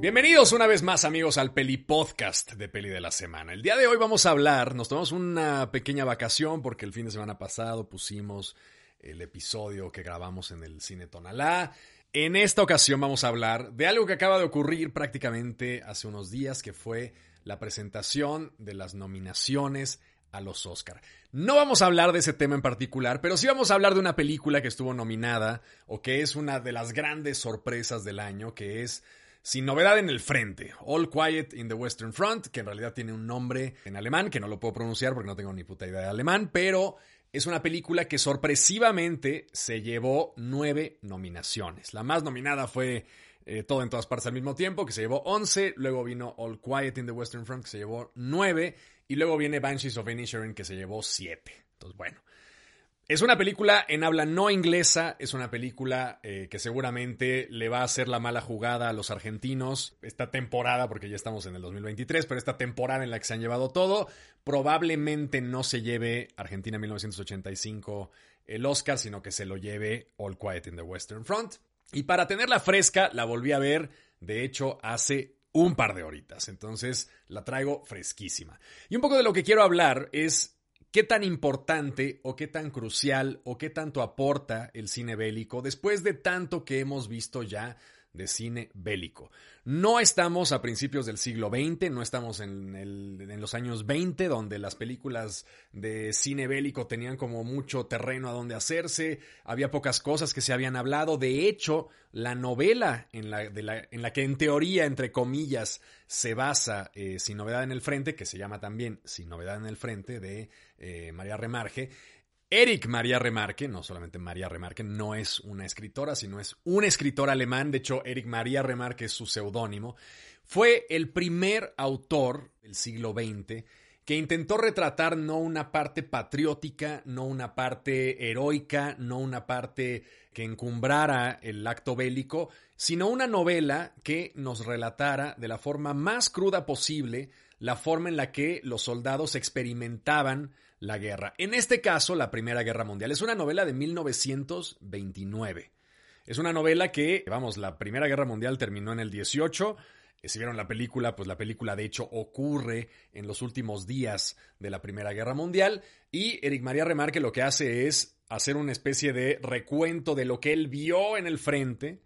Bienvenidos una vez más amigos al Peli Podcast de Peli de la Semana. El día de hoy vamos a hablar, nos tomamos una pequeña vacación porque el fin de semana pasado pusimos el episodio que grabamos en el Cine Tonalá. En esta ocasión vamos a hablar de algo que acaba de ocurrir prácticamente hace unos días, que fue la presentación de las nominaciones a los Oscar. No vamos a hablar de ese tema en particular, pero sí vamos a hablar de una película que estuvo nominada o que es una de las grandes sorpresas del año, que es Sin novedad en el frente, All Quiet in the Western Front, que en realidad tiene un nombre en alemán, que no lo puedo pronunciar porque no tengo ni puta idea de alemán, pero es una película que sorpresivamente se llevó nueve nominaciones. La más nominada fue eh, Todo en todas partes al mismo tiempo, que se llevó 11, luego vino All Quiet in the Western Front, que se llevó 9, y luego viene Banshees of Inisherin, que se llevó 7. Entonces, bueno. Es una película en habla no inglesa, es una película eh, que seguramente le va a hacer la mala jugada a los argentinos esta temporada, porque ya estamos en el 2023, pero esta temporada en la que se han llevado todo, probablemente no se lleve Argentina 1985 el Oscar, sino que se lo lleve All Quiet in the Western Front. Y para tenerla fresca, la volví a ver, de hecho, hace un par de horitas. Entonces la traigo fresquísima. Y un poco de lo que quiero hablar es qué tan importante o qué tan crucial o qué tanto aporta el cine bélico después de tanto que hemos visto ya de cine bélico. No estamos a principios del siglo XX, no estamos en, los años 20, donde las películas de cine bélico tenían como mucho terreno a donde hacerse, había pocas cosas que se habían hablado. De hecho, la novela en la que en teoría, entre comillas, se basa eh, Sin novedad en el frente, que se llama también Sin novedad en el frente, de eh, María Remarge, Eric María Remarque, no solamente María Remarque, no es una escritora, sino es un escritor alemán. De hecho, Eric María Remarque es su seudónimo. Fue el primer autor del siglo XX que intentó retratar no una parte patriótica, no una parte heroica, no una parte que encumbrara el acto bélico, sino una novela que nos relatara de la forma más cruda posible la forma en la que los soldados experimentaban la guerra. En este caso, la Primera Guerra Mundial. Es una novela de 1929. Es una novela que, vamos, la Primera Guerra Mundial terminó en el 18. Eh, si vieron la película, pues la película de hecho ocurre en los últimos días de la Primera Guerra Mundial. Y Eric María Remarque lo que hace es hacer una especie de recuento de lo que él vio en el frente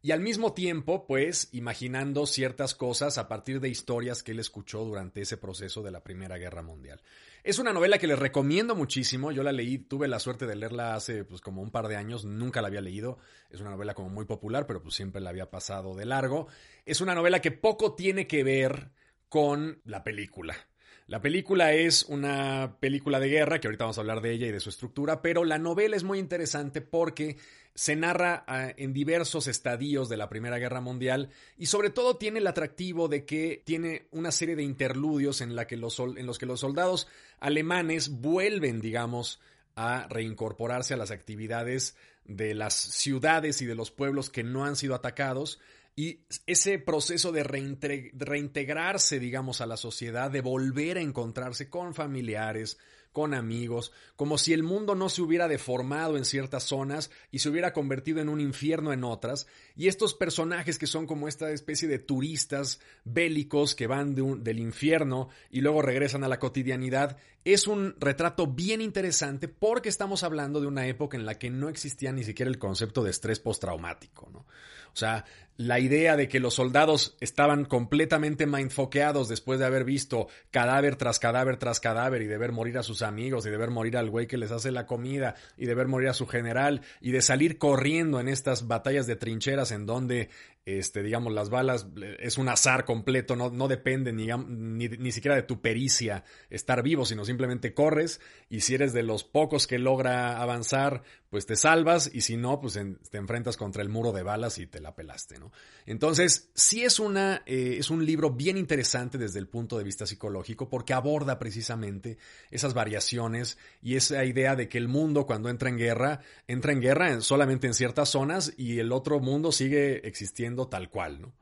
y al mismo tiempo, pues, imaginando ciertas cosas a partir de historias que él escuchó durante ese proceso de la Primera Guerra Mundial. Es una novela que les recomiendo muchísimo. Yo la leí, tuve la suerte de leerla hace pues como un par de años, nunca la había leído. Es una novela como muy popular, pero pues siempre la había pasado de largo. Es una novela que poco tiene que ver con la película. La película es una película de guerra, que ahorita vamos a hablar de ella y de su estructura, pero la novela es muy interesante porque se narra ah, en diversos estadios de la Primera Guerra Mundial y sobre todo tiene el atractivo de que tiene una serie de interludios en, que los, en los que los soldados alemanes vuelven, digamos, a reincorporarse a las actividades de las ciudades y de los pueblos que no han sido atacados, y ese proceso de reintegrarse, digamos, a la sociedad, de volver a encontrarse con familiares, con amigos, como si el mundo no se hubiera deformado en ciertas zonas y se hubiera convertido en un infierno en otras, y estos personajes que son como esta especie de turistas bélicos que van del infierno y luego regresan a la cotidianidad, es un retrato bien interesante porque estamos hablando de una época en la que no existía ni siquiera el concepto de estrés postraumático, ¿no? O sea, la idea de que los soldados estaban completamente mindfoqueados después de haber visto cadáver tras cadáver tras cadáver y de ver morir a sus amigos y de ver morir al güey que les hace la comida y de ver morir a su general y de salir corriendo en estas batallas de trincheras en donde este, digamos, las balas es un azar completo, no, no depende ni, ni, siquiera de tu pericia estar vivo, sino simplemente corres y si eres de los pocos que logra avanzar, pues te salvas y si no, pues te enfrentas contra el muro de balas y te la pelaste, ¿no? Entonces, sí es, una, eh, es un libro bien interesante desde el punto de vista psicológico porque aborda precisamente esas variaciones y esa idea de que el mundo cuando entra en guerra, entra en guerra solamente en ciertas zonas y el otro mundo sigue existiendo tal cual, ¿no?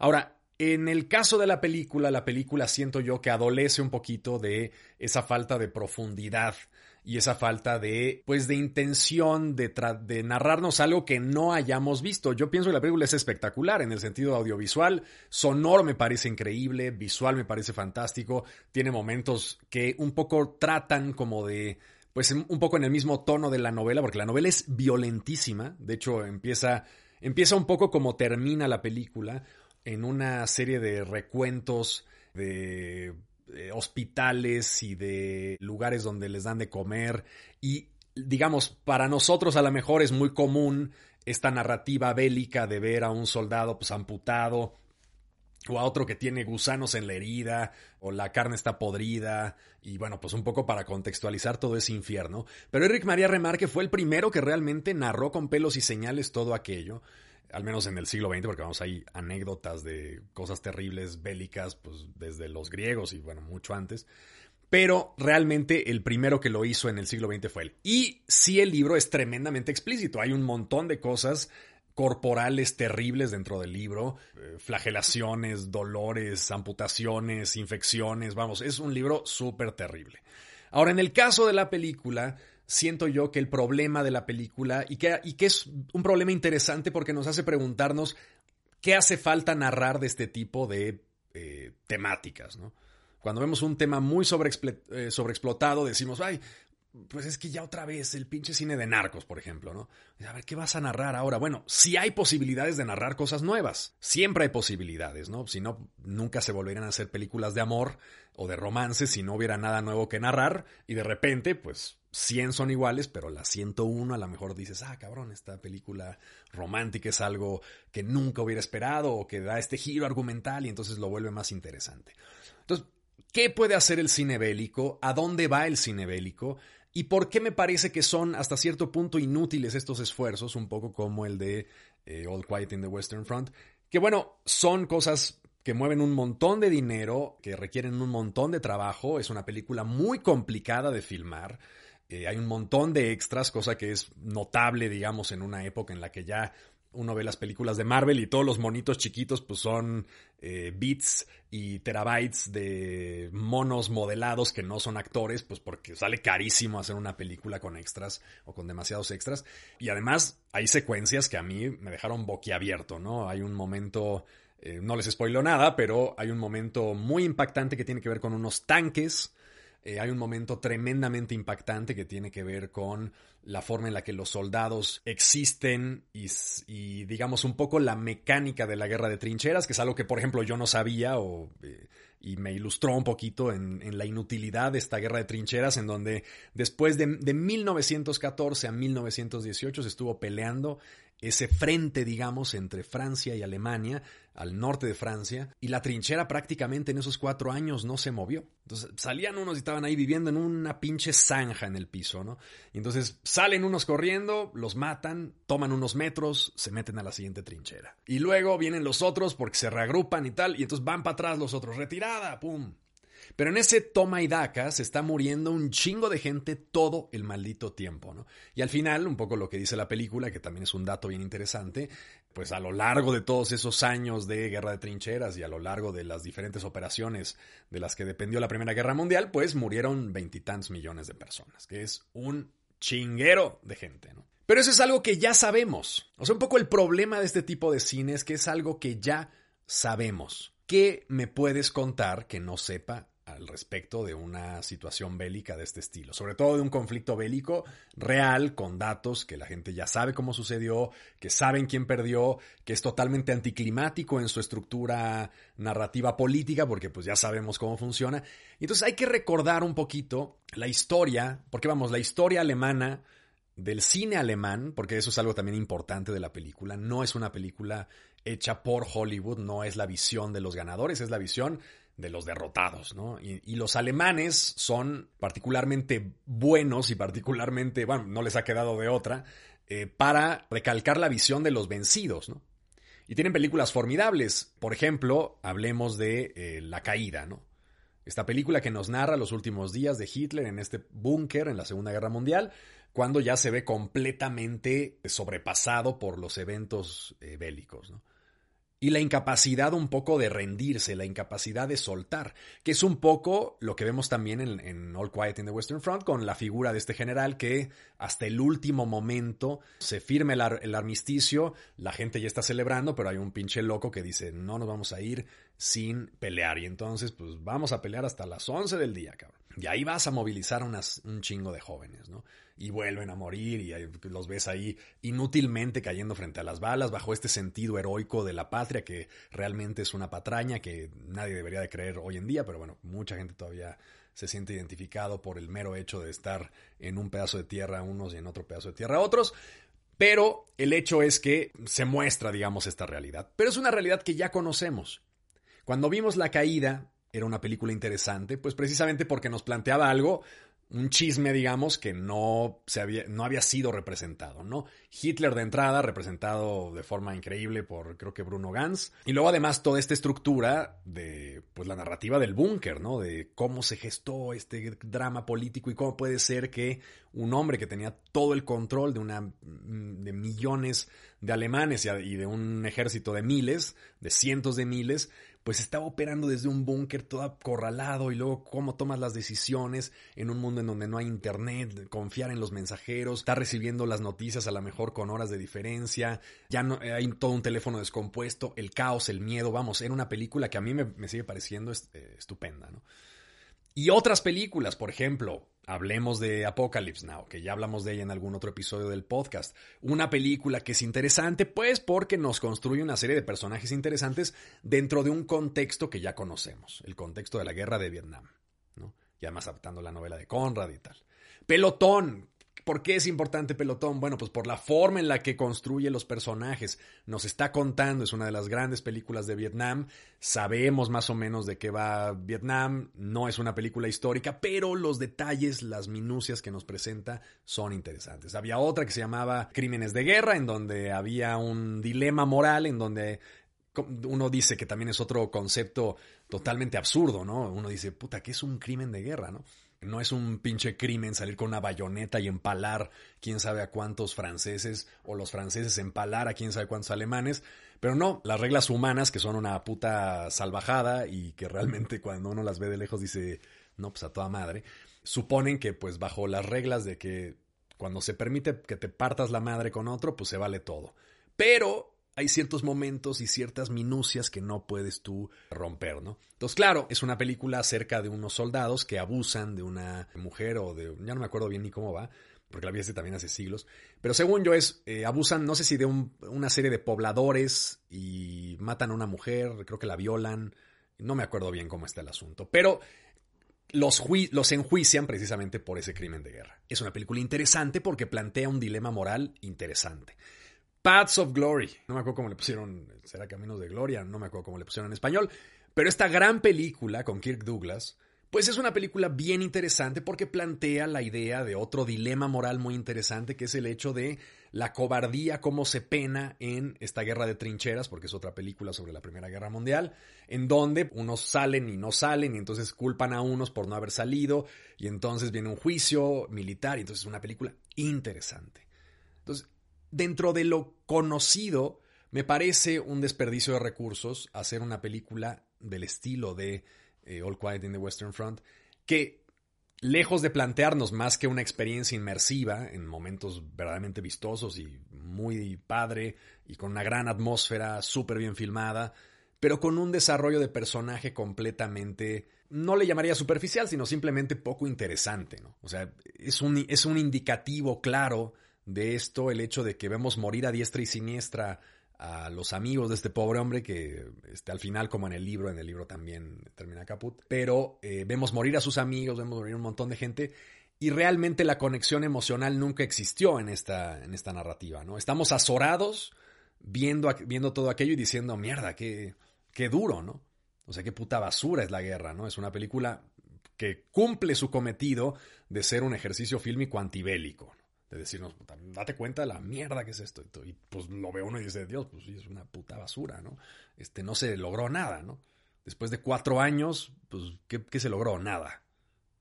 Ahora, en el caso de la película, la película siento yo que adolece un poquito de esa falta de profundidad y esa falta de, pues, de intención de, de, narrarnos algo que no hayamos visto. Yo pienso que la película es espectacular en el sentido audiovisual, sonoro me parece increíble, visual me parece fantástico, tiene momentos que un poco tratan como de, pues, un poco en el mismo tono de la novela, porque la novela es violentísima, de hecho empieza, empieza un poco como termina la película, en una serie de recuentos de hospitales y de lugares donde les dan de comer. Y digamos, para nosotros a lo mejor es muy común esta narrativa bélica de ver a un soldado pues amputado o a otro que tiene gusanos en la herida o la carne está podrida y bueno, pues un poco para contextualizar todo ese infierno. Pero Eric María Remarque fue el primero que realmente narró con pelos y señales todo aquello al menos en el siglo XX, porque vamos ahí anécdotas de cosas terribles bélicas, pues desde los griegos y bueno, mucho antes. Pero realmente el primero que lo hizo en el siglo XX fue él. Y sí, el libro es tremendamente explícito. Hay un montón de cosas corporales terribles dentro del libro, eh, flagelaciones, dolores, amputaciones, infecciones, vamos, es un libro súper terrible. Ahora, en el caso de la película, siento yo que el problema de la película, y que, y que es un problema interesante porque nos hace preguntarnos qué hace falta narrar de este tipo de eh, temáticas, ¿no? Cuando vemos un tema muy eh, sobreexplotado, decimos, ay, pues es que ya otra vez el pinche cine de narcos, por ejemplo, ¿no? A ver, ¿qué vas a narrar ahora? Bueno, si hay posibilidades de narrar cosas nuevas. Siempre hay posibilidades, ¿no? Si no, nunca se volverían a hacer películas de amor o de romance si no hubiera nada nuevo que narrar. Y de repente, pues, 100 son iguales, pero la 101 a lo mejor dices, ah, cabrón, esta película romántica es algo que nunca hubiera esperado o que da este giro argumental y entonces lo vuelve más interesante. Entonces, ¿qué puede hacer el cine bélico? ¿A dónde va el cine bélico? ¿Y por qué me parece que son hasta cierto punto inútiles estos esfuerzos, un poco como el de eh, All Quiet in the Western Front? Que bueno, son cosas que mueven un montón de dinero, que requieren un montón de trabajo, es una película muy complicada de filmar, eh, hay un montón de extras, cosa que es notable, digamos, en una época en la que ya uno ve las películas de Marvel y todos los monitos chiquitos pues son eh, bits y terabytes de monos modelados que no son actores, pues porque sale carísimo hacer una película con extras o con demasiados extras. Y además hay secuencias que a mí me dejaron boquiabierto, ¿no? Hay un momento, eh, no les spoilo nada, pero hay un momento muy impactante que tiene que ver con unos tanques eh, hay un momento tremendamente impactante que tiene que ver con la forma en la que los soldados existen y, digamos un poco la mecánica de la guerra de trincheras, que es algo que por ejemplo yo no sabía o, eh, y me ilustró un poquito en, la inutilidad de esta guerra de trincheras en donde después de, de 1914 a 1918 se estuvo peleando ese frente, digamos, entre Francia y Alemania, al norte de Francia, y la trinchera prácticamente en esos cuatro años no se movió. Entonces salían unos y estaban ahí viviendo en una pinche zanja en el piso, ¿no? Y entonces salen unos corriendo, los matan, toman unos metros, se meten a la siguiente trinchera. Y luego vienen los otros porque se reagrupan y tal, y entonces van para atrás los otros, retirada, ¡pum! Pero en ese toma y daca se está muriendo un chingo de gente todo el maldito tiempo, ¿no? Y al final, un poco lo que dice la película, que también es un dato bien interesante, pues a lo largo de todos esos años de guerra de trincheras y a lo largo de las diferentes operaciones de las que dependió la Primera Guerra Mundial, pues murieron veintitantos millones de personas, que es un chinguero de gente, ¿no? Pero eso es algo que ya sabemos. O sea, un poco el problema de este tipo de cine es que es algo que ya sabemos. ¿Qué me puedes contar que no sepa al respecto de una situación bélica de este estilo, sobre todo de un conflicto bélico real, con datos que la gente ya sabe cómo sucedió, que saben quién perdió, que es totalmente anticlimático en su estructura narrativa política, porque pues ya sabemos cómo funciona. Entonces hay que recordar un poquito la historia, porque vamos, la historia alemana del cine alemán, porque eso es algo también importante de la película, no es una película hecha por Hollywood, no es la visión de los ganadores, es la visión de los derrotados, ¿no? Y, los alemanes son particularmente buenos y particularmente, bueno, no les ha quedado de otra, eh, para recalcar la visión de los vencidos, ¿no? Y tienen películas formidables. Por ejemplo, hablemos de eh, La Caída, ¿no? Esta película que nos narra los últimos días de Hitler en este búnker en la Segunda Guerra Mundial, cuando ya se ve completamente sobrepasado por los eventos eh, bélicos, ¿no? Y la incapacidad un poco de rendirse, la incapacidad de soltar, que es un poco lo que vemos también en, All Quiet in the Western Front con la figura de este general que hasta el último momento se firme el, el armisticio, la gente ya está celebrando, pero hay un pinche loco que dice no nos vamos a ir sin pelear y entonces pues vamos a pelear hasta las 11 del día, cabrón. Y ahí vas a movilizar unas, un chingo de jóvenes, ¿no? Y vuelven a morir y los ves ahí inútilmente cayendo frente a las balas bajo este sentido heroico de la patria que realmente es una patraña que nadie debería de creer hoy en día, pero bueno, mucha gente todavía se siente identificado por el mero hecho de estar en un pedazo de tierra unos y en otro pedazo de tierra otros. Pero el hecho es que se muestra, digamos, esta realidad. Pero es una realidad que ya conocemos. Cuando vimos la caída, era una película interesante, pues precisamente porque nos planteaba algo, un chisme, digamos, que no, se había, no había sido representado, ¿no? Hitler de entrada, representado de forma increíble por, creo que Bruno Gans, y luego además toda esta estructura de, pues la narrativa del búnker, ¿no? De cómo se gestó este drama político y cómo puede ser que un hombre que tenía todo el control de una, de millones de alemanes y de un ejército de miles, de cientos de miles, pues estaba operando desde un búnker todo acorralado y luego cómo tomas las decisiones en un mundo en donde no hay internet, confiar en los mensajeros, estar recibiendo las noticias a lo mejor con horas de diferencia, ya no hay todo un teléfono descompuesto, el caos, el miedo, vamos, era una película que a mí me, sigue pareciendo eh, estupenda, ¿no? Y otras películas, por ejemplo, hablemos de Apocalypse Now, que ya hablamos de ella en algún otro episodio del podcast. Una película que es interesante, pues porque nos construye una serie de personajes interesantes dentro de un contexto que ya conocemos, el contexto de la guerra de Vietnam, ¿no? Y además adaptando la novela de Conrad y tal. Pelotón, ¿Por qué es importante Pelotón? Bueno, pues por la forma en la que construye los personajes. Nos está contando, es una de las grandes películas de Vietnam. Sabemos más o menos de qué va Vietnam. No es una película histórica, pero los detalles, las minucias que nos presenta son interesantes. Había otra que se llamaba Crímenes de Guerra, en donde había un dilema moral, en donde uno dice que también es otro concepto totalmente absurdo, ¿no? Uno dice, puta, ¿qué es un crimen de guerra, no? No es un pinche crimen salir con una bayoneta y empalar quién sabe a cuántos franceses o los franceses empalar a quién sabe cuántos alemanes. Pero no, las reglas humanas que son una puta salvajada y que realmente cuando uno las ve de lejos dice, no, pues a toda madre, suponen que pues bajo las reglas de que cuando se permite que te partas la madre con otro, pues se vale todo. Pero hay ciertos momentos y ciertas minucias que no puedes tú romper, ¿no? Entonces, claro, es una película acerca de unos soldados que abusan de una mujer o de... ya no me acuerdo bien ni cómo va, porque la vi también hace siglos, pero según yo es, eh, abusan, no sé si de una serie de pobladores y matan a una mujer, creo que la violan, no me acuerdo bien cómo está el asunto, pero los, los, enjuician precisamente por ese crimen de guerra. Es una película interesante porque plantea un dilema moral interesante. Paths of Glory. No me acuerdo cómo le pusieron, será Caminos de Gloria, no me acuerdo cómo le pusieron en español. Pero esta gran película con Kirk Douglas, pues es una película bien interesante porque plantea la idea de otro dilema moral muy interesante, que es el hecho de la cobardía, cómo se pena en esta guerra de trincheras, porque es otra película sobre la Primera Guerra Mundial, en donde unos salen y no salen, y entonces culpan a unos por no haber salido, y entonces viene un juicio militar, y entonces es una película interesante. Entonces, dentro de lo conocido, me parece un desperdicio de recursos hacer una película del estilo de eh, All Quiet in the Western Front, que lejos de plantearnos más que una experiencia inmersiva en momentos verdaderamente vistosos y muy padre y con una gran atmósfera súper bien filmada, pero con un desarrollo de personaje completamente, no le llamaría superficial, sino simplemente poco interesante, ¿no? O sea, es un, es un indicativo claro de esto el hecho de que vemos morir a diestra y siniestra a los amigos de este pobre hombre que este, al final, como en el libro, en el libro también termina caput, pero eh, vemos morir a sus amigos, vemos morir un montón de gente y realmente la conexión emocional nunca existió en esta, en esta narrativa, ¿no? Estamos azorados viendo, viendo todo aquello y diciendo, mierda, qué, qué duro, ¿no? O sea, qué puta basura es la guerra, ¿no? Es una película que cumple su cometido de ser un ejercicio fílmico antibélico de decirnos, date cuenta de la mierda que es esto. Y pues lo ve uno y dice, Dios, pues es una puta basura, ¿no? Este, no se logró nada, ¿no? Después de cuatro años, pues, ¿qué, se logró? Nada.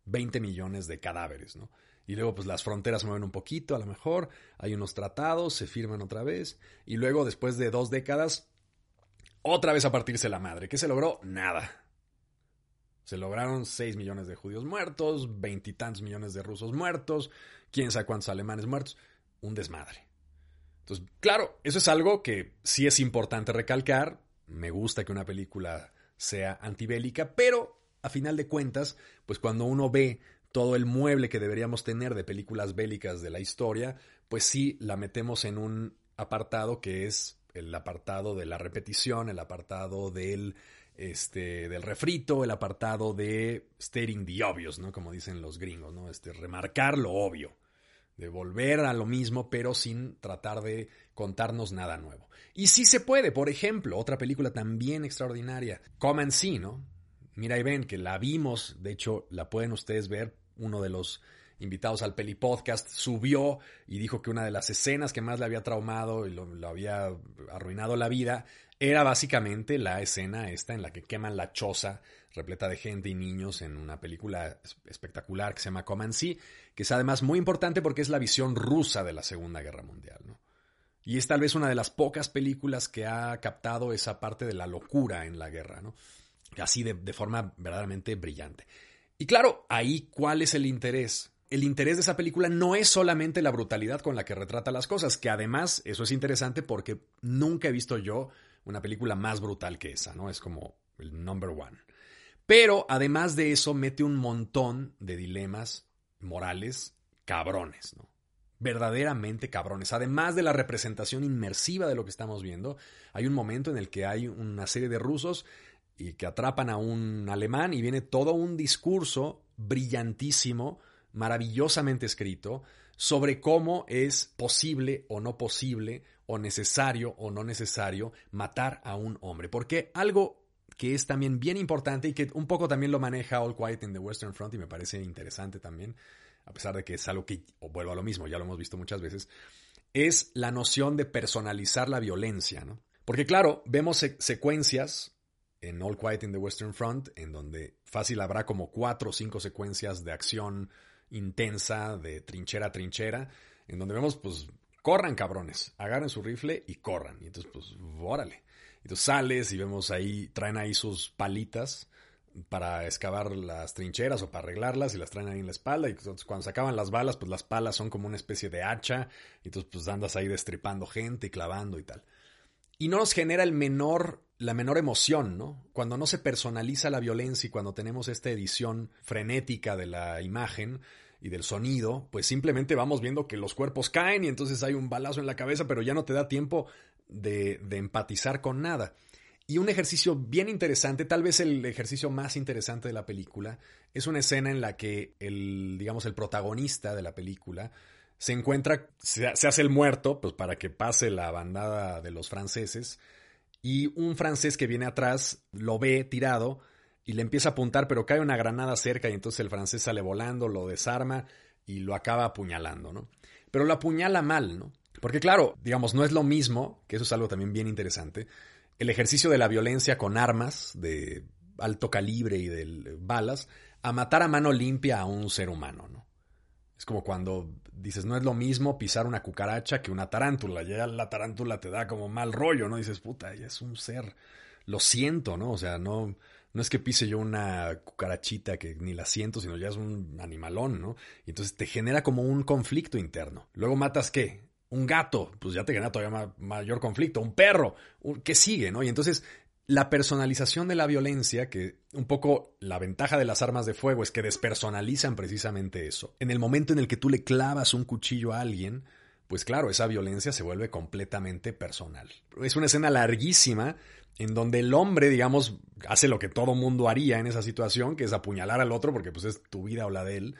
20 millones de cadáveres, ¿no? Y luego, pues las fronteras se mueven un poquito, a lo mejor, hay unos tratados, se firman otra vez, y luego, después de dos décadas, otra vez a partirse la madre. ¿Qué se logró? Nada. Se lograron 6 millones de judíos muertos, veintitantos millones de rusos muertos, quién sabe cuántos alemanes muertos. Un desmadre. Entonces, claro, eso es algo que sí es importante recalcar. Me gusta que una película sea antibélica, pero a final de cuentas, pues cuando uno ve todo el mueble que deberíamos tener de películas bélicas de la historia, pues sí la metemos en un apartado que es el apartado de la repetición, el apartado del, este, del refrito, el apartado de stating the obvious, ¿no? Como dicen los gringos, ¿no? Este, remarcar lo obvio, de volver a lo mismo, pero sin tratar de contarnos nada nuevo. Y sí se puede, por ejemplo, otra película también extraordinaria, Come and See, ¿no? Mira y ven que la vimos, de hecho la pueden ustedes ver, uno de los invitados al Peli Podcast, subió y dijo que una de las escenas que más le había traumado y lo, había arruinado la vida era básicamente la escena esta en la que queman la choza repleta de gente y niños en una película espectacular que se llama Comancy, que es además muy importante porque es la visión rusa de la Segunda Guerra Mundial, ¿no? Y es tal vez una de las pocas películas que ha captado esa parte de la locura en la guerra, ¿no? Así de, de forma verdaderamente brillante. Y claro, ahí, ¿cuál es el interés? El interés de esa película no es solamente la brutalidad con la que retrata las cosas, que además eso es interesante porque nunca he visto yo una película más brutal que esa, ¿no? Es como el number one. Pero además de eso mete un montón de dilemas morales cabrones, ¿no? Verdaderamente cabrones. Además de la representación inmersiva de lo que estamos viendo, hay un momento en el que hay una serie de rusos y que atrapan a un alemán y viene todo un discurso brillantísimo maravillosamente escrito sobre cómo es posible o no posible o necesario o no necesario matar a un hombre. Porque algo que es también bien importante y que un poco también lo maneja All Quiet in the Western Front y me parece interesante también, a pesar de que es algo que, vuelvo a lo mismo, ya lo hemos visto muchas veces, es la noción de personalizar la violencia, ¿no? Porque claro, vemos secuencias en All Quiet in the Western Front en donde fácil habrá como cuatro o cinco secuencias de acción intensa de trinchera a trinchera, en donde vemos, pues, corran cabrones, agarren su rifle y corran. Y entonces, pues, órale. Entonces sales y vemos ahí, traen ahí sus palitas para excavar las trincheras o para arreglarlas y las traen ahí en la espalda. Y entonces cuando se acaban las balas, pues las palas son como una especie de hacha. Y entonces pues andas ahí destripando gente y clavando y tal. Y no nos genera el menor, la menor emoción, ¿no? Cuando no se personaliza la violencia y cuando tenemos esta edición frenética de la imagen, y del sonido, pues simplemente vamos viendo que los cuerpos caen y entonces hay un balazo en la cabeza, pero ya no te da tiempo de, de empatizar con nada. Y un ejercicio bien interesante, tal vez el ejercicio más interesante de la película, es una escena en la que el, digamos, el protagonista de la película se encuentra, se, hace el muerto, pues para que pase la bandada de los franceses, y un francés que viene atrás lo ve tirado y le empieza a apuntar, pero cae una granada cerca y entonces el francés sale volando, lo desarma y lo acaba apuñalando, ¿no? Pero lo apuñala mal, ¿no? Porque claro, digamos, no es lo mismo, que eso es algo también bien interesante, el ejercicio de la violencia con armas de alto calibre y de balas, a matar a mano limpia a un ser humano, ¿no? Es como cuando dices, no es lo mismo pisar una cucaracha que una tarántula. Ya la tarántula te da como mal rollo, ¿no? Dices, puta, ella es un ser. Lo siento, ¿no? O sea, no, no es que pise yo una cucarachita que ni la siento, sino ya es un animalón, ¿no? Y entonces te genera como un conflicto interno. Luego matas qué? Un gato, pues ya te genera todavía mayor conflicto. Un perro, ¿qué sigue, no? Y entonces la personalización de la violencia, que un poco la ventaja de las armas de fuego es que despersonalizan precisamente eso. En el momento en el que tú le clavas un cuchillo a alguien, pues claro, esa violencia se vuelve completamente personal. Es una escena larguísima en donde el hombre, digamos, hace lo que todo mundo haría en esa situación, que es apuñalar al otro porque pues es tu vida o la de él,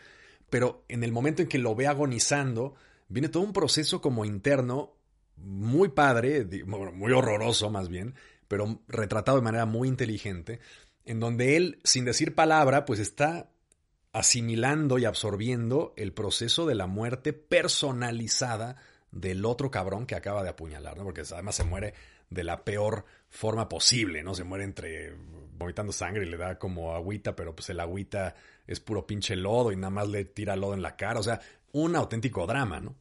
pero en el momento en que lo ve agonizando, viene todo un proceso como interno muy padre, muy horroroso más bien, pero retratado de manera muy inteligente, en donde él, sin decir palabra, pues está asimilando y absorbiendo el proceso de la muerte personalizada del otro cabrón que acaba de apuñalar, ¿no? Porque además se muere de la peor forma posible, ¿no? Se muere entre vomitando sangre y le da como agüita, pero pues el agüita es puro pinche lodo y nada más le tira lodo en la cara, o sea, un auténtico drama, ¿no?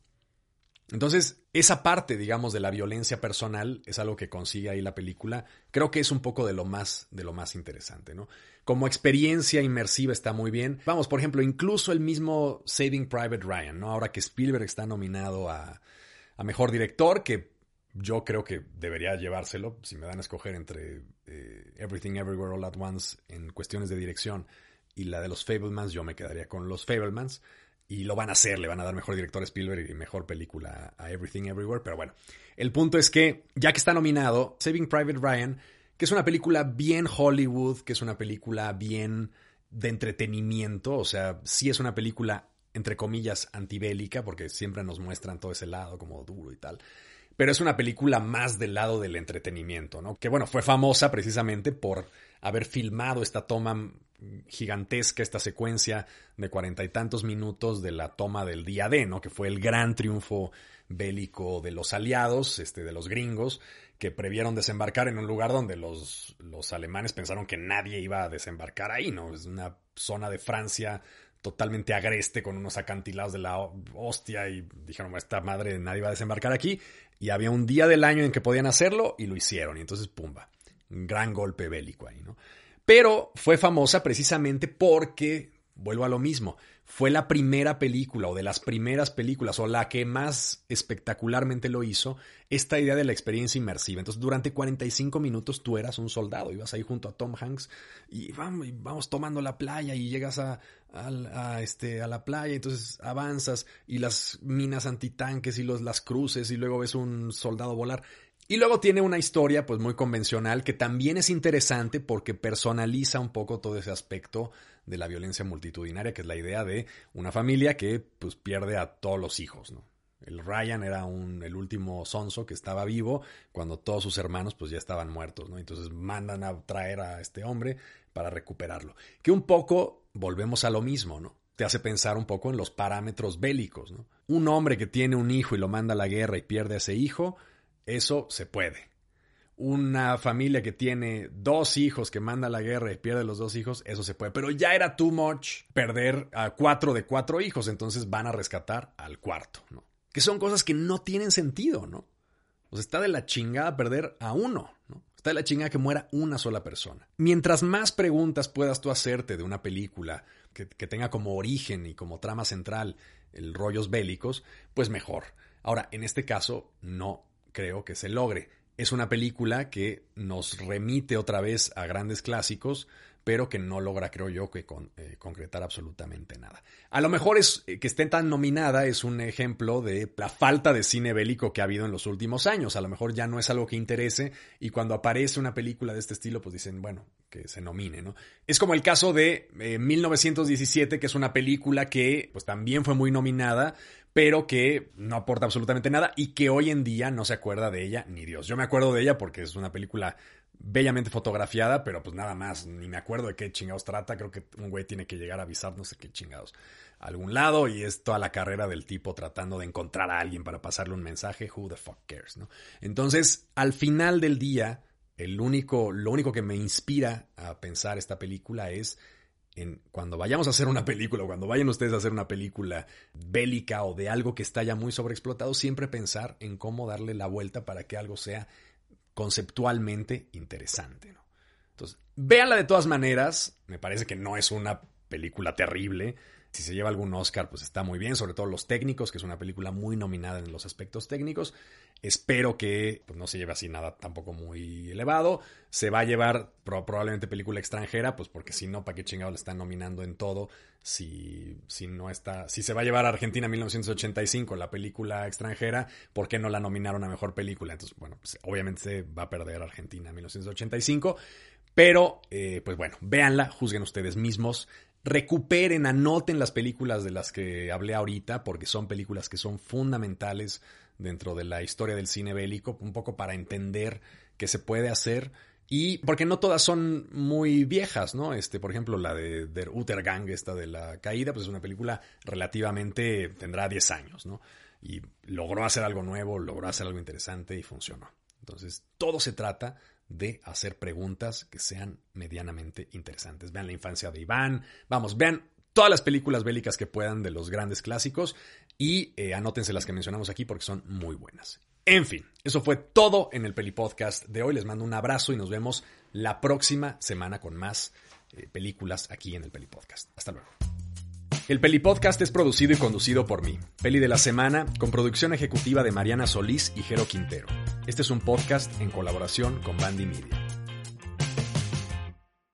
Entonces, esa parte, digamos, de la violencia personal es algo que consigue ahí la película. Creo que es un poco de lo más, de lo más interesante, ¿no? Como experiencia inmersiva está muy bien. Vamos, por ejemplo, incluso el mismo Saving Private Ryan, ¿no? Ahora que Spielberg está nominado a, a Mejor Director, que yo creo que debería llevárselo, si me dan a escoger entre eh, Everything Everywhere All At Once en cuestiones de dirección y la de los Fablemans, yo me quedaría con los Fablemans. Y lo van a hacer, le van a dar mejor director a Spielberg y mejor película a Everything Everywhere. Pero bueno, el punto es que, ya que está nominado, Saving Private Ryan, que es una película bien Hollywood, que es una película bien de entretenimiento, o sea, sí es una película, entre comillas, antibélica, porque siempre nos muestran todo ese lado como duro y tal pero es una película más del lado del entretenimiento, ¿no? Que bueno, fue famosa precisamente por haber filmado esta toma gigantesca, esta secuencia de cuarenta y tantos minutos de la toma del día D, ¿no? Que fue el gran triunfo bélico de los aliados, este, de los gringos, que previeron desembarcar en un lugar donde los, los alemanes pensaron que nadie iba a desembarcar ahí, ¿no? Es una zona de Francia totalmente agreste con unos acantilados de la hostia y dijeron, esta madre nadie va a desembarcar aquí. Y había un día del año en que podían hacerlo y lo hicieron. Y entonces, pumba, gran golpe bélico ahí, ¿no? Pero fue famosa precisamente porque, vuelvo a lo mismo, fue la primera película o de las primeras películas o la que más espectacularmente lo hizo, esta idea de la experiencia inmersiva. Entonces, durante 45 minutos tú eras un soldado, ibas ahí junto a Tom Hanks y vamos, vamos tomando la playa y llegas a, este, a la playa, entonces avanzas y las minas antitanques y los, las cruces y luego ves un soldado volar. Y luego tiene una historia pues muy convencional que también es interesante porque personaliza un poco todo ese aspecto de la violencia multitudinaria, que es la idea de una familia que pues pierde a todos los hijos, ¿no? El Ryan era un, el último sonso que estaba vivo cuando todos sus hermanos pues ya estaban muertos, ¿no? Entonces mandan a traer a este hombre para recuperarlo. Que un poco volvemos a lo mismo, ¿no? Te hace pensar un poco en los parámetros bélicos, ¿no? Un hombre que tiene un hijo y lo manda a la guerra y pierde a ese hijo, eso se puede. Una familia que tiene dos hijos que manda a la guerra y pierde los dos hijos, eso se puede. Pero ya era too much perder a cuatro de cuatro hijos, entonces van a rescatar al cuarto, ¿no? Que son cosas que no tienen sentido, ¿no? O sea, está de la chingada perder a uno, ¿no? Está de la chingada que muera una sola persona. Mientras más preguntas puedas tú hacerte de una película que, que tenga como origen y como trama central el rollos bélicos, pues mejor. Ahora, en este caso, no creo que se logre. Es una película que nos remite otra vez a grandes clásicos, pero que no logra, creo yo, que eh, concretar absolutamente nada. A lo mejor es eh, que esté tan nominada es un ejemplo de la falta de cine bélico que ha habido en los últimos años. A lo mejor ya no es algo que interese y cuando aparece una película de este estilo, pues dicen, bueno, que se nomine, ¿no? Es como el caso de 1917, eh, que es una película que pues también fue muy nominada, pero que no aporta absolutamente nada y que hoy en día no se acuerda de ella ni Dios. Yo me acuerdo de ella porque es una película bellamente fotografiada, pero pues nada más, ni me acuerdo de qué chingados trata. Creo que un güey tiene que llegar a avisar no sé qué chingados a algún lado y es toda la carrera del tipo tratando de encontrar a alguien para pasarle un mensaje. Who the fuck cares, ¿no? Entonces, al final del día, el único, lo único que me inspira a pensar esta película es cuando vayamos a hacer una película o cuando vayan ustedes a hacer una película bélica o de algo que está ya muy sobreexplotado, siempre pensar en cómo darle la vuelta para que algo sea conceptualmente interesante. Entonces, véanla de todas maneras, me parece que no es una película terrible, si se lleva algún Oscar, pues está muy bien, sobre todo los técnicos, que es una película muy nominada en los aspectos técnicos. Espero que pues, no se lleve así nada tampoco muy elevado. Se va a llevar probablemente película extranjera, pues porque si no, ¿para qué chingado le están nominando en todo? Si, si no está. Si se va a llevar a Argentina 1985, la película extranjera, ¿por qué no la nominaron a mejor película? Entonces, bueno, pues, obviamente se va a perder Argentina 1985. Pero, eh, pues bueno, véanla, juzguen ustedes mismos recuperen, anoten las películas de las que hablé ahorita, porque son películas que son fundamentales dentro de la historia del cine bélico, un poco para entender qué se puede hacer. Y porque no todas son muy viejas, ¿no? Este, por ejemplo, la de Der Utergang, esta de la caída, pues es una película relativamente, tendrá 10 años, ¿no? Y logró hacer algo nuevo, logró hacer algo interesante y funcionó. Entonces, todo se trata de hacer preguntas que sean medianamente interesantes. Vean la infancia de Iván, vamos, vean todas las películas bélicas que puedan de los grandes clásicos y eh, anótense las que mencionamos aquí porque son muy buenas. En fin, eso fue todo en el Peli Podcast de hoy. Les mando un abrazo y nos vemos la próxima semana con más eh, películas aquí en el Peli Podcast. Hasta luego. El Peli Podcast es producido y conducido por mí, Peli de la Semana, con producción ejecutiva de Mariana Solís y Jero Quintero. Este es un podcast en colaboración con Bandy Media.